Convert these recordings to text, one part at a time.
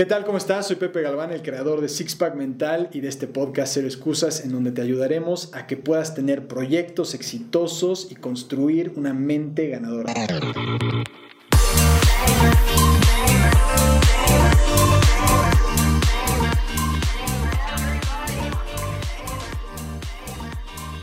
¿Qué tal? ¿Cómo estás? Soy Pepe Galván, el creador de Sixpack Mental y de este podcast Cero Excusas, en donde te ayudaremos a que puedas tener proyectos exitosos y construir una mente ganadora.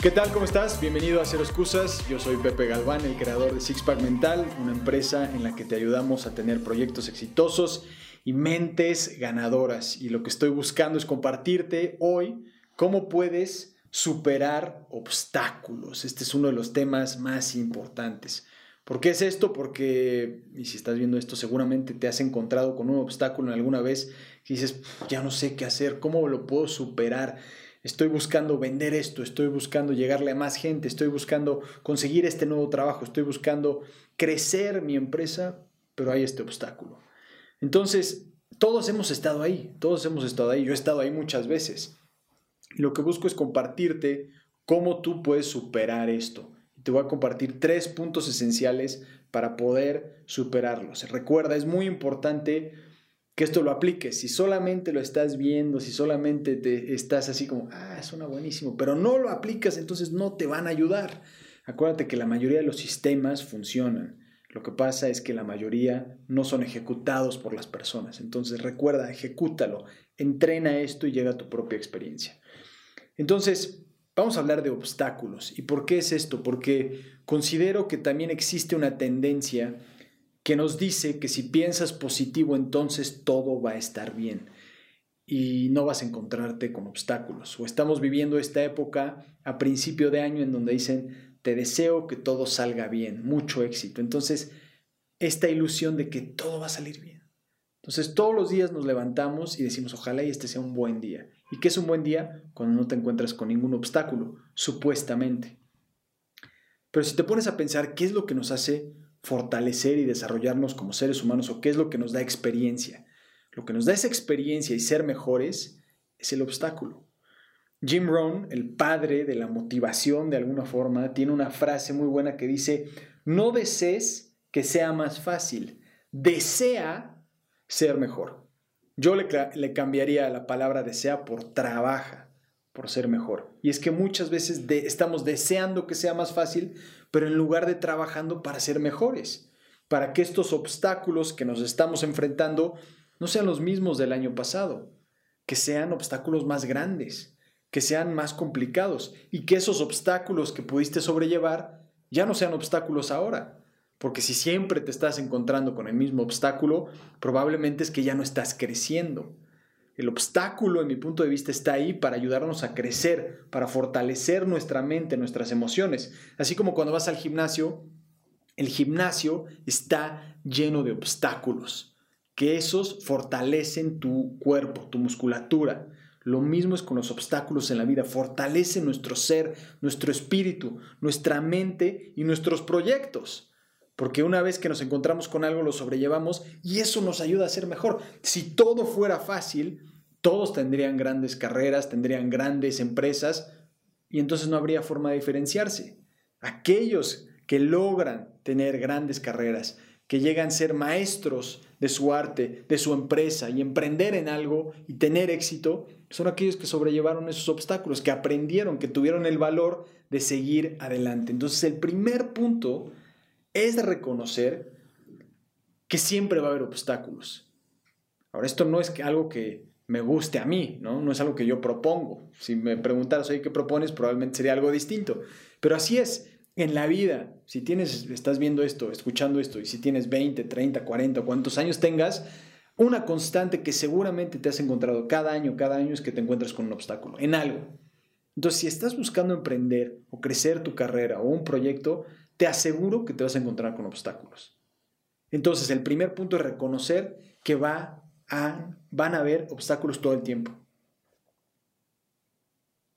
¿Qué tal? ¿Cómo estás? Bienvenido a Cero Excusas. Yo soy Pepe Galván, el creador de Sixpack Mental, una empresa en la que te ayudamos a tener proyectos exitosos y mentes ganadoras. Y lo que estoy buscando es compartirte hoy cómo puedes superar obstáculos. Este es uno de los temas más importantes. ¿Por qué es esto? Porque, y si estás viendo esto, seguramente te has encontrado con un obstáculo en alguna vez y dices, ya no sé qué hacer, ¿cómo lo puedo superar? Estoy buscando vender esto, estoy buscando llegarle a más gente, estoy buscando conseguir este nuevo trabajo, estoy buscando crecer mi empresa, pero hay este obstáculo. Entonces, todos hemos estado ahí, todos hemos estado ahí, yo he estado ahí muchas veces. Lo que busco es compartirte cómo tú puedes superar esto. Te voy a compartir tres puntos esenciales para poder superarlos. Recuerda, es muy importante que esto lo apliques. Si solamente lo estás viendo, si solamente te estás así como, ah, suena buenísimo, pero no lo aplicas, entonces no te van a ayudar. Acuérdate que la mayoría de los sistemas funcionan. Lo que pasa es que la mayoría no son ejecutados por las personas. Entonces recuerda, ejecútalo, entrena esto y llega a tu propia experiencia. Entonces, vamos a hablar de obstáculos. ¿Y por qué es esto? Porque considero que también existe una tendencia que nos dice que si piensas positivo entonces todo va a estar bien y no vas a encontrarte con obstáculos. O estamos viviendo esta época a principio de año en donde dicen te deseo que todo salga bien, mucho éxito. Entonces, esta ilusión de que todo va a salir bien. Entonces, todos los días nos levantamos y decimos, ojalá y este sea un buen día. ¿Y qué es un buen día? Cuando no te encuentras con ningún obstáculo, supuestamente. Pero si te pones a pensar qué es lo que nos hace fortalecer y desarrollarnos como seres humanos o qué es lo que nos da experiencia, lo que nos da esa experiencia y ser mejores es el obstáculo. Jim Rohn, el padre de la motivación de alguna forma, tiene una frase muy buena que dice, no desees que sea más fácil, desea ser mejor. Yo le, cambiaría la palabra desea por trabaja, por ser mejor. Y es que muchas veces estamos deseando que sea más fácil, pero en lugar de trabajando para ser mejores, para que estos obstáculos que nos estamos enfrentando no sean los mismos del año pasado, que sean obstáculos más grandes que sean más complicados y que esos obstáculos que pudiste sobrellevar ya no sean obstáculos ahora. Porque si siempre te estás encontrando con el mismo obstáculo, probablemente es que ya no estás creciendo. El obstáculo, en mi punto de vista, está ahí para ayudarnos a crecer, para fortalecer nuestra mente, nuestras emociones. Así como cuando vas al gimnasio, el gimnasio está lleno de obstáculos, que esos fortalecen tu cuerpo, tu musculatura. Lo mismo es con los obstáculos en la vida. Fortalece nuestro ser, nuestro espíritu, nuestra mente y nuestros proyectos. Porque una vez que nos encontramos con algo lo sobrellevamos y eso nos ayuda a ser mejor. Si todo fuera fácil, todos tendrían grandes carreras, tendrían grandes empresas y entonces no habría forma de diferenciarse. Aquellos que logran tener grandes carreras, que llegan a ser maestros de su arte, de su empresa y emprender en algo y tener éxito, son aquellos que sobrellevaron esos obstáculos, que aprendieron, que tuvieron el valor de seguir adelante. Entonces el primer punto es reconocer que siempre va a haber obstáculos. Ahora, esto no es algo que me guste a mí, ¿no? No es algo que yo propongo. Si me preguntaras, oye, ¿qué propones? Probablemente sería algo distinto. Pero así es en la vida. Si tienes, estás viendo esto, escuchando esto, y si tienes 20, 30, 40, cuántos años tengas, una constante que seguramente te has encontrado cada año, cada año es que te encuentras con un obstáculo, en algo. Entonces, si estás buscando emprender o crecer tu carrera o un proyecto, te aseguro que te vas a encontrar con obstáculos. Entonces, el primer punto es reconocer que va a, van a haber obstáculos todo el tiempo.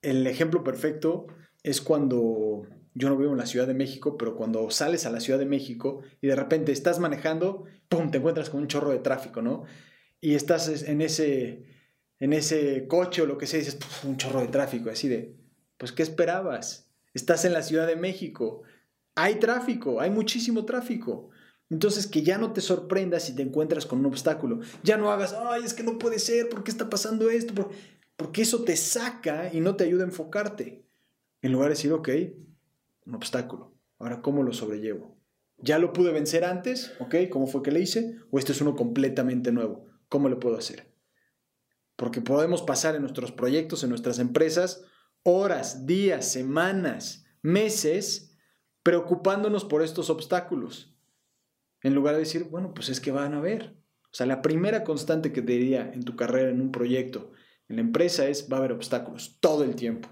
El ejemplo perfecto es cuando yo no vivo en la Ciudad de México, pero cuando sales a la Ciudad de México y de repente estás manejando, ¡pum!, te encuentras con un chorro de tráfico, ¿no? Y estás en ese, en ese coche o lo que sea, y dices, un chorro de tráfico, así de, pues, ¿qué esperabas? Estás en la Ciudad de México, hay tráfico, hay muchísimo tráfico. Entonces, que ya no te sorprendas si te encuentras con un obstáculo. Ya no hagas, ay, es que no puede ser, ¿por qué está pasando esto? Porque eso te saca y no te ayuda a enfocarte. En lugar de decir, ok, un obstáculo. Ahora, ¿cómo lo sobrellevo? ¿Ya lo pude vencer antes? ¿Ok? ¿Cómo fue que le hice? ¿O este es uno completamente nuevo? ¿Cómo lo puedo hacer? Porque podemos pasar en nuestros proyectos, en nuestras empresas, horas, días, semanas, meses, preocupándonos por estos obstáculos. En lugar de decir, bueno, pues es que van a ver. O sea, la primera constante que te diría en tu carrera, en un proyecto, en la empresa es, va a haber obstáculos todo el tiempo.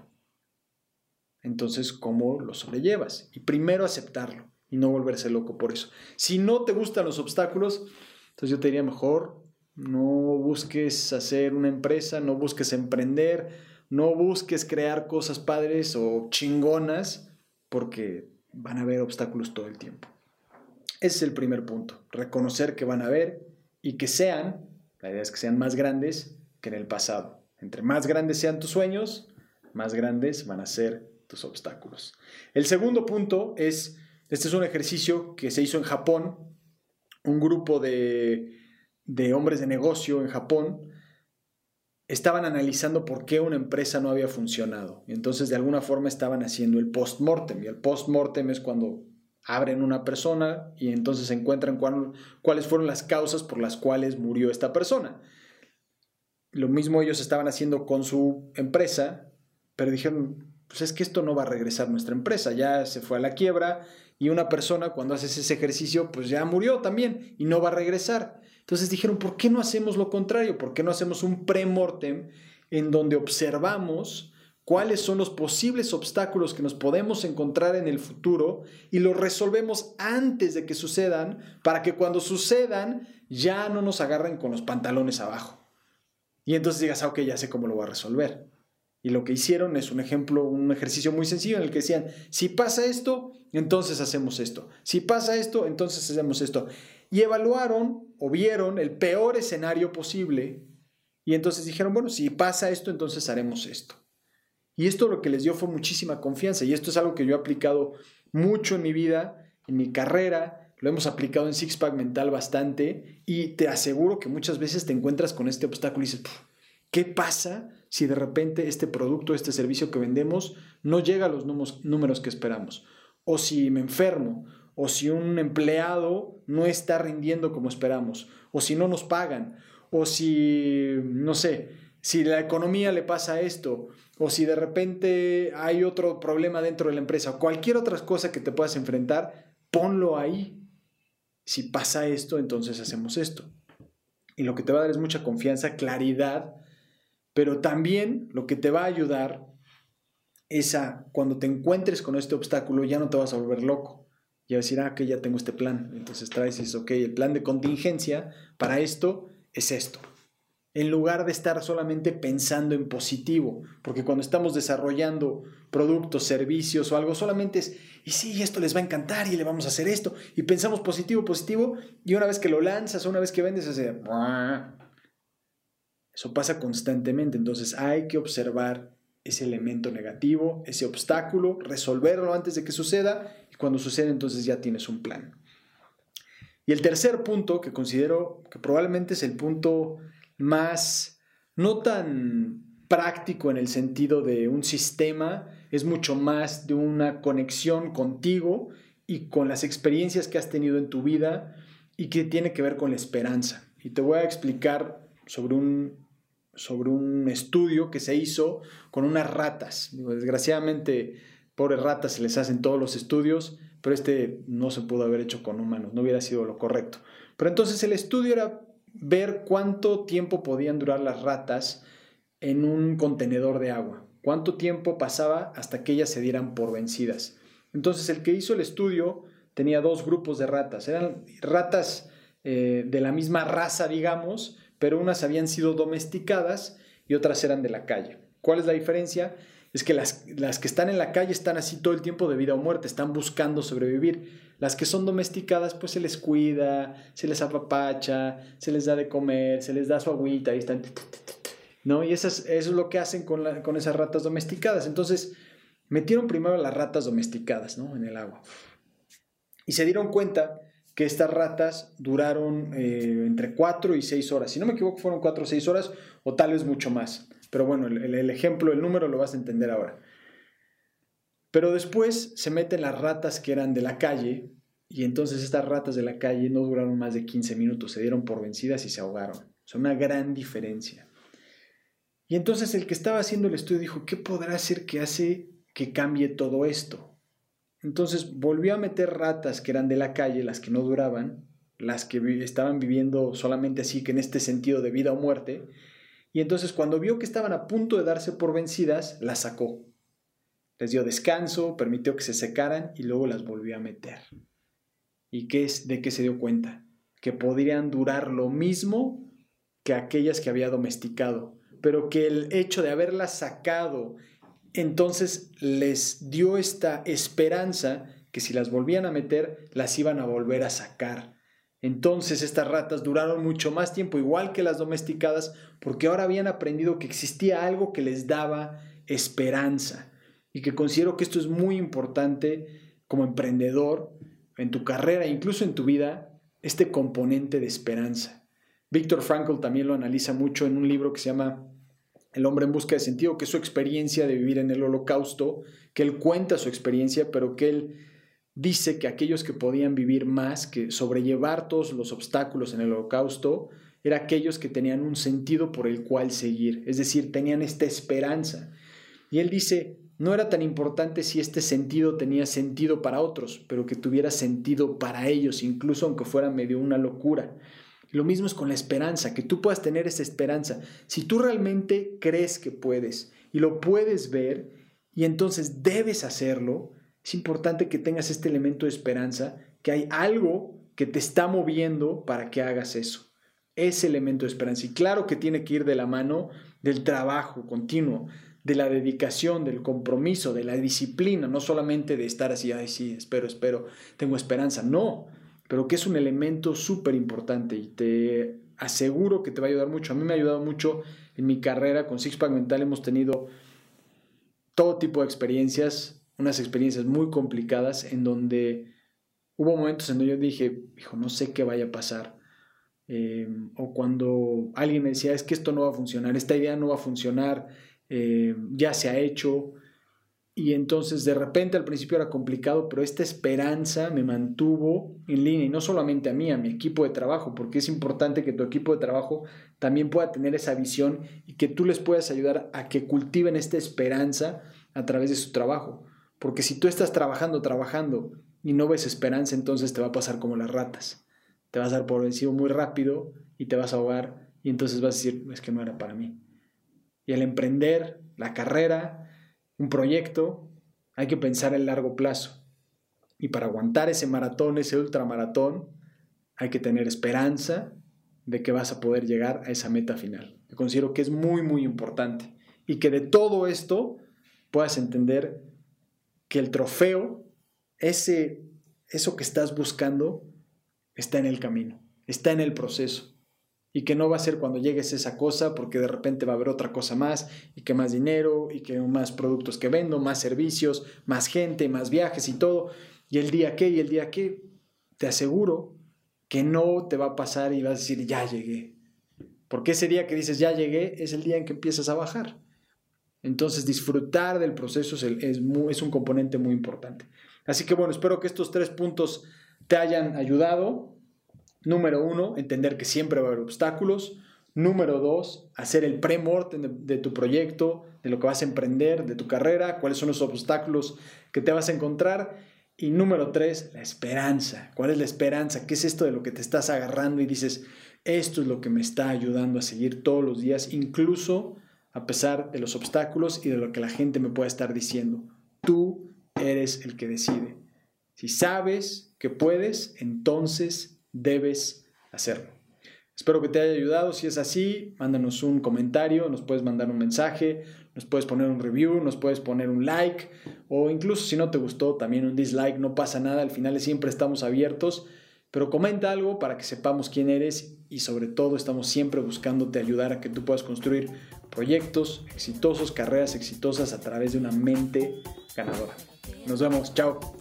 Entonces, ¿cómo lo sobrellevas? Y primero aceptarlo y no volverse loco por eso. Si no te gustan los obstáculos, entonces yo te diría mejor, no busques hacer una empresa, no busques emprender, no busques crear cosas padres o chingonas, porque van a haber obstáculos todo el tiempo. Ese es el primer punto, reconocer que van a haber y que sean, la idea es que sean más grandes que en el pasado. Entre más grandes sean tus sueños, más grandes van a ser tus obstáculos. El segundo punto es este es un ejercicio que se hizo en Japón. Un grupo de, hombres de negocio en Japón estaban analizando por qué una empresa no había funcionado. Entonces de alguna forma estaban haciendo el post-mortem. Y el post-mortem es cuando abren una persona y entonces encuentran cuáles fueron las causas por las cuales murió esta persona. Lo mismo ellos estaban haciendo con su empresa, pero dijeron, pues es que esto no va a regresar nuestra empresa, ya se fue a la quiebra, y una persona cuando haces ese ejercicio pues ya murió también y no va a regresar. Entonces dijeron, ¿por qué no hacemos lo contrario? ¿Por qué no hacemos un pre-mortem en donde observamos cuáles son los posibles obstáculos que nos podemos encontrar en el futuro y los resolvemos antes de que sucedan para que cuando sucedan ya no nos agarren con los pantalones abajo? Y entonces digas, ah, ok, ya sé cómo lo voy a resolver. Y lo que hicieron es un ejemplo, un ejercicio muy sencillo en el que decían, si pasa esto, entonces hacemos esto. Si pasa esto, entonces hacemos esto. Y evaluaron o vieron el peor escenario posible y entonces dijeron, bueno, si pasa esto, entonces haremos esto. Y esto lo que les dio fue muchísima confianza y esto es algo que yo he aplicado mucho en mi vida, en mi carrera, lo hemos aplicado en Sixpack Mental bastante y te aseguro que muchas veces te encuentras con este obstáculo y dices, ¿qué pasa si de repente este producto, este servicio que vendemos no llega a los números que esperamos? o si me enfermo, o si un empleado no está rindiendo como esperamos, o si no nos pagan, o si, no sé, si la economía le pasa esto, o si de repente hay otro problema dentro de la empresa, o cualquier otra cosa que te puedas enfrentar, ponlo ahí. Si pasa esto, entonces hacemos esto. Y lo que te va a dar es mucha confianza, claridad, pero también lo que te va a ayudar esa, cuando te encuentres con este obstáculo, ya no te vas a volver loco. Ya a decir, ah, que ya tengo este plan. Entonces traes y dices, ok, el plan de contingencia para esto es esto. En lugar de estar solamente pensando en positivo, porque cuando estamos desarrollando productos, servicios o algo, solamente es, y sí, esto les va a encantar y le vamos a hacer esto, y pensamos positivo, positivo, y una vez que lo lanzas, una vez que vendes, hace... Eso pasa constantemente, entonces hay que observar ese elemento negativo, ese obstáculo, resolverlo antes de que suceda y cuando sucede entonces ya tienes un plan. Y el tercer punto que considero que probablemente es el punto más, no tan práctico en el sentido de un sistema, es mucho más de una conexión contigo y con las experiencias que has tenido en tu vida y que tiene que ver con la esperanza. Y te voy a explicar sobre un sobre un estudio que se hizo con unas ratas. desgraciadamente, pobres ratas se les hacen todos los estudios, pero este no se pudo haber hecho con humanos, no hubiera sido lo correcto. Pero entonces el estudio era ver cuánto tiempo podían durar las ratas en un contenedor de agua, cuánto tiempo pasaba hasta que ellas se dieran por vencidas. Entonces el que hizo el estudio tenía dos grupos de ratas, eran ratas eh, de la misma raza, digamos, pero unas habían sido domesticadas y otras eran de la calle. ¿Cuál es la diferencia? Es que las, que están en la calle están así todo el tiempo de vida o muerte, están buscando sobrevivir. Las que son domesticadas, pues se les cuida, se les apapacha, se les da de comer, se les da su agüita, y están... ¿No? Y eso es, lo que hacen con, con esas ratas domesticadas. Entonces, metieron primero las ratas domesticadas, ¿no? En el agua. Y se dieron cuenta que estas ratas duraron eh, entre 4 y 6 horas. Si no me equivoco, fueron 4 o 6 horas o tal vez mucho más. Pero bueno, el, ejemplo, el número lo vas a entender ahora. Pero después se meten las ratas que eran de la calle y entonces estas ratas de la calle no duraron más de 15 minutos, se dieron por vencidas y se ahogaron. O una gran diferencia. Y entonces el que estaba haciendo el estudio dijo, ¿qué podrá ser que hace que cambie todo esto? Entonces volvió a meter ratas que eran de la calle, las que no duraban, las que estaban viviendo solamente así que en este sentido de vida o muerte, y entonces cuando vio que estaban a punto de darse por vencidas, las sacó. Les dio descanso, permitió que se secaran y luego las volvió a meter. ¿Y qué es de qué se dio cuenta? Que podrían durar lo mismo que aquellas que había domesticado, pero que el hecho de haberlas sacado entonces les dio esta esperanza que si las volvían a meter, las iban a volver a sacar. Entonces estas ratas duraron mucho más tiempo, igual que las domesticadas, porque ahora habían aprendido que existía algo que les daba esperanza. Y que considero que esto es muy importante como emprendedor, en tu carrera, incluso en tu vida, este componente de esperanza. Víctor Frankl también lo analiza mucho en un libro que se llama El hombre en busca de sentido, que es su experiencia de vivir en el holocausto, que él cuenta su experiencia, pero que él dice que aquellos que podían vivir más, que sobrellevar todos los obstáculos en el holocausto, eran aquellos que tenían un sentido por el cual seguir, es decir, tenían esta esperanza. Y él dice, no era tan importante si este sentido tenía sentido para otros, pero que tuviera sentido para ellos, incluso aunque fuera medio una locura. Lo mismo es con la esperanza, que tú puedas tener esa esperanza. Si tú realmente crees que puedes y lo puedes ver y entonces debes hacerlo, es importante que tengas este elemento de esperanza, que hay algo que te está moviendo para que hagas eso. Ese elemento de esperanza. Y claro que tiene que ir de la mano del trabajo continuo, de la dedicación, del compromiso, de la disciplina, no solamente de estar así, ay, sí, espero, espero, tengo esperanza. No, pero que es un elemento súper importante y te aseguro que te va a ayudar mucho. A mí me ha ayudado mucho en mi carrera con Sixpack Mental. Hemos tenido todo tipo de experiencias, unas experiencias muy complicadas en donde hubo momentos en donde yo dije, hijo, no sé qué vaya a pasar. Em, o cuando alguien me decía, es que esto no va a funcionar, esta idea no va a funcionar, em, ya se ha hecho. Y entonces de repente al principio era complicado, pero esta esperanza me mantuvo en línea, y no solamente a mí, a mi equipo de trabajo, porque es importante que tu equipo de trabajo también pueda tener esa visión y que tú les puedas ayudar a que cultiven esta esperanza a través de su trabajo. Porque si tú estás trabajando, trabajando y no ves esperanza, entonces te va a pasar como las ratas. Te vas a dar por vencido muy rápido y te vas a ahogar y entonces vas a decir, es que no era para mí. Y al emprender la carrera, un proyecto, hay que pensar en largo plazo. Y para aguantar ese maratón, ese ultramaratón, hay que tener esperanza de que vas a poder llegar a esa meta final. Yo considero que es muy, muy importante. Y que de todo esto puedas entender que el trofeo, ese, eso que estás buscando, está en el camino, está en el proceso. Y que no va a ser cuando llegues esa cosa, porque de repente va a haber otra cosa más, y que más dinero, y que más productos que vendo, más servicios, más gente, más viajes y todo. Y el día que, y el día que, te aseguro que no te va a pasar y vas a decir, ya llegué. Porque ese día que dices, ya llegué, es el día en que empiezas a bajar. Entonces disfrutar del proceso es, un componente muy importante. Así que bueno, espero que estos tres puntos te hayan ayudado. Número uno, entender que siempre va a haber obstáculos. Número dos, hacer el pre-mortem de, de, tu proyecto, de lo que vas a emprender, de tu carrera, cuáles son los obstáculos que te vas a encontrar. Y número tres, la esperanza. ¿Cuál es la esperanza? ¿Qué es esto de lo que te estás agarrando y dices, esto es lo que me está ayudando a seguir todos los días, incluso a pesar de los obstáculos y de lo que la gente me pueda estar diciendo. Tú eres el que decide. Si sabes que puedes, entonces debes hacerlo. Espero que te haya ayudado. Si es así, mándanos un comentario, nos puedes mandar un mensaje, nos puedes poner un review, nos puedes poner un like o incluso si no te gustó, también un dislike, no pasa nada. Al final siempre estamos abiertos, pero comenta algo para que sepamos quién eres y sobre todo estamos siempre buscándote ayudar a que tú puedas construir proyectos exitosos, carreras exitosas a través de una mente ganadora. Nos vemos, chao.